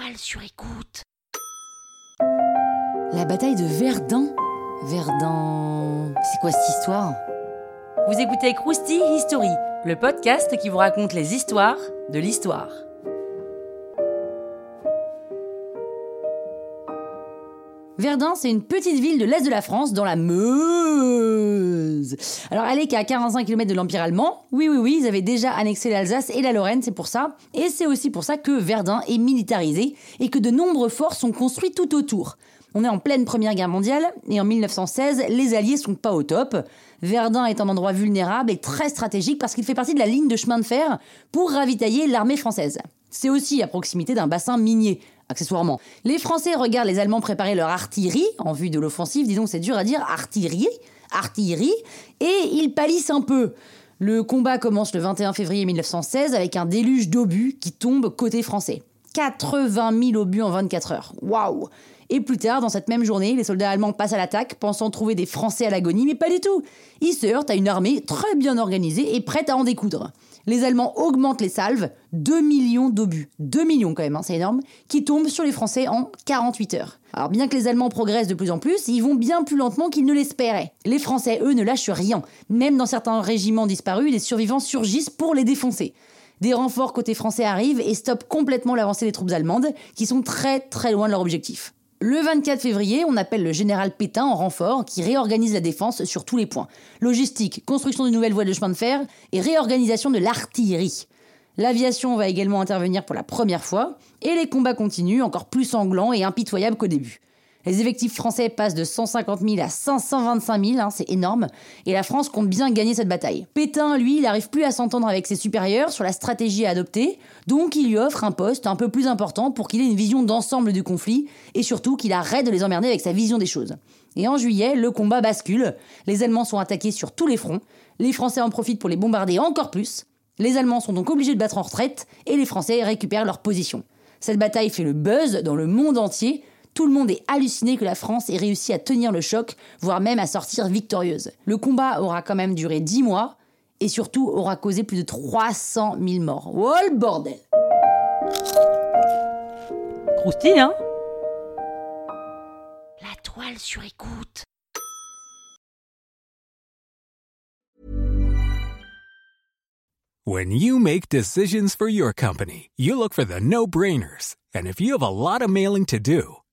toile sur écoute. La bataille de Verdun Verdun. C'est quoi cette histoire? Vous écoutez Krusty History, le podcast qui vous raconte les histoires de l'histoire. Verdun, c'est une petite ville de l'est de la France, dans la Meuse. Alors, elle est qu'à 45 km de l'Empire allemand. Oui, oui, oui, ils avaient déjà annexé l'Alsace et la Lorraine, c'est pour ça. Et c'est aussi pour ça que Verdun est militarisé et que de nombreux forts sont construits tout autour. On est en pleine Première Guerre mondiale et en 1916, les Alliés sont pas au top. Verdun est un endroit vulnérable et très stratégique parce qu'il fait partie de la ligne de chemin de fer pour ravitailler l'armée française. C'est aussi à proximité d'un bassin minier, accessoirement. Les Français regardent les Allemands préparer leur artillerie en vue de l'offensive, disons c'est dur à dire, artillerie, artillerie, et ils pâlissent un peu. Le combat commence le 21 février 1916 avec un déluge d'obus qui tombe côté français. 80 000 obus en 24 heures. Waouh Et plus tard, dans cette même journée, les soldats allemands passent à l'attaque, pensant trouver des Français à l'agonie, mais pas du tout. Ils se heurtent à une armée très bien organisée et prête à en découdre. Les Allemands augmentent les salves, 2 millions d'obus, 2 millions quand même, hein, c'est énorme, qui tombent sur les Français en 48 heures. Alors bien que les Allemands progressent de plus en plus, ils vont bien plus lentement qu'ils ne l'espéraient. Les Français, eux, ne lâchent rien. Même dans certains régiments disparus, les survivants surgissent pour les défoncer. Des renforts côté français arrivent et stoppent complètement l'avancée des troupes allemandes, qui sont très très loin de leur objectif. Le 24 février, on appelle le général Pétain en renfort qui réorganise la défense sur tous les points. Logistique, construction de nouvelles voies de chemin de fer et réorganisation de l'artillerie. L'aviation va également intervenir pour la première fois et les combats continuent encore plus sanglants et impitoyables qu'au début. Les effectifs français passent de 150 000 à 525 000, hein, c'est énorme, et la France compte bien gagner cette bataille. Pétain, lui, n'arrive plus à s'entendre avec ses supérieurs sur la stratégie à adopter, donc il lui offre un poste un peu plus important pour qu'il ait une vision d'ensemble du conflit, et surtout qu'il arrête de les emmerder avec sa vision des choses. Et en juillet, le combat bascule, les Allemands sont attaqués sur tous les fronts, les Français en profitent pour les bombarder encore plus, les Allemands sont donc obligés de battre en retraite, et les Français récupèrent leur position. Cette bataille fait le buzz dans le monde entier, tout le monde est halluciné que la France ait réussi à tenir le choc, voire même à sortir victorieuse. Le combat aura quand même duré 10 mois et surtout aura causé plus de 300 000 morts. Oh le bordel Croustille, hein? La toile sur écoute. When you make decisions for your company, you look for the no-brainers. And if you have a lot of mailing to do,